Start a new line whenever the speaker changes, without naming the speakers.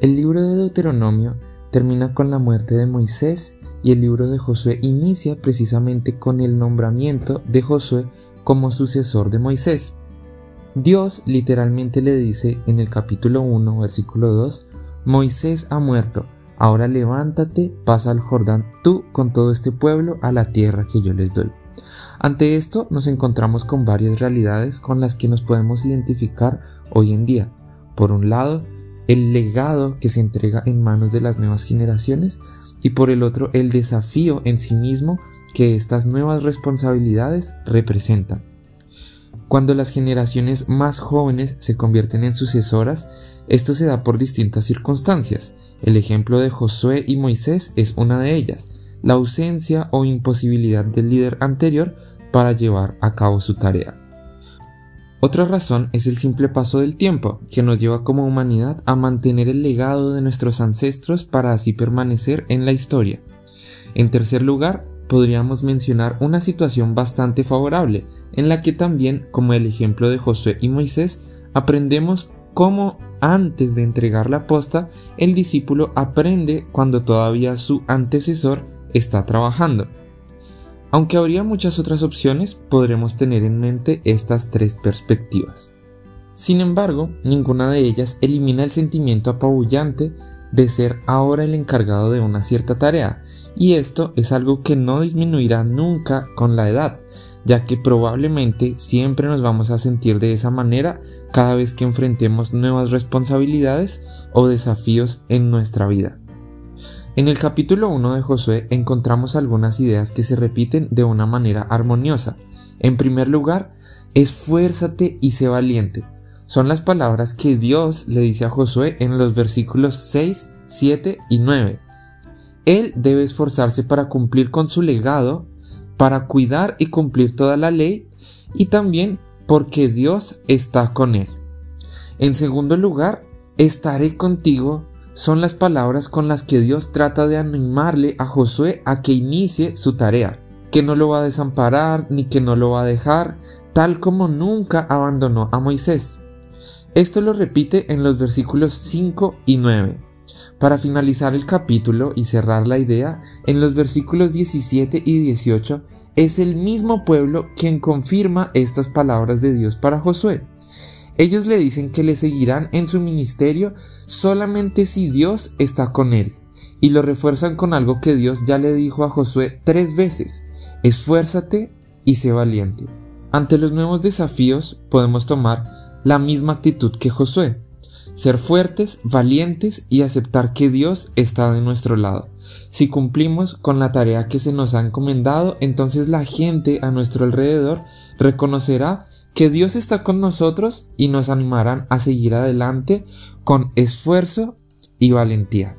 El libro de Deuteronomio termina con la muerte de Moisés y el libro de Josué inicia precisamente con el nombramiento de Josué como sucesor de Moisés. Dios literalmente le dice en el capítulo 1, versículo 2, Moisés ha muerto, ahora levántate, pasa al Jordán tú con todo este pueblo a la tierra que yo les doy. Ante esto nos encontramos con varias realidades con las que nos podemos identificar hoy en día. Por un lado, el legado que se entrega en manos de las nuevas generaciones y por el otro el desafío en sí mismo que estas nuevas responsabilidades representan. Cuando las generaciones más jóvenes se convierten en sucesoras, esto se da por distintas circunstancias. El ejemplo de Josué y Moisés es una de ellas, la ausencia o imposibilidad del líder anterior para llevar a cabo su tarea. Otra razón es el simple paso del tiempo, que nos lleva como humanidad a mantener el legado de nuestros ancestros para así permanecer en la historia. En tercer lugar, podríamos mencionar una situación bastante favorable, en la que también, como el ejemplo de Josué y Moisés, aprendemos cómo antes de entregar la posta, el discípulo aprende cuando todavía su antecesor está trabajando. Aunque habría muchas otras opciones, podremos tener en mente estas tres perspectivas. Sin embargo, ninguna de ellas elimina el sentimiento apabullante de ser ahora el encargado de una cierta tarea, y esto es algo que no disminuirá nunca con la edad, ya que probablemente siempre nos vamos a sentir de esa manera cada vez que enfrentemos nuevas responsabilidades o desafíos en nuestra vida. En el capítulo 1 de Josué encontramos algunas ideas que se repiten de una manera armoniosa. En primer lugar, esfuérzate y sé valiente. Son las palabras que Dios le dice a Josué en los versículos 6, 7 y 9. Él debe esforzarse para cumplir con su legado, para cuidar y cumplir toda la ley y también porque Dios está con él. En segundo lugar, estaré contigo son las palabras con las que Dios trata de animarle a Josué a que inicie su tarea, que no lo va a desamparar ni que no lo va a dejar, tal como nunca abandonó a Moisés. Esto lo repite en los versículos 5 y 9. Para finalizar el capítulo y cerrar la idea, en los versículos 17 y 18 es el mismo pueblo quien confirma estas palabras de Dios para Josué. Ellos le dicen que le seguirán en su ministerio solamente si Dios está con él, y lo refuerzan con algo que Dios ya le dijo a Josué tres veces, esfuérzate y sé valiente. Ante los nuevos desafíos podemos tomar la misma actitud que Josué, ser fuertes, valientes y aceptar que Dios está de nuestro lado. Si cumplimos con la tarea que se nos ha encomendado, entonces la gente a nuestro alrededor reconocerá que Dios está con nosotros y nos animarán a seguir adelante con esfuerzo y valentía.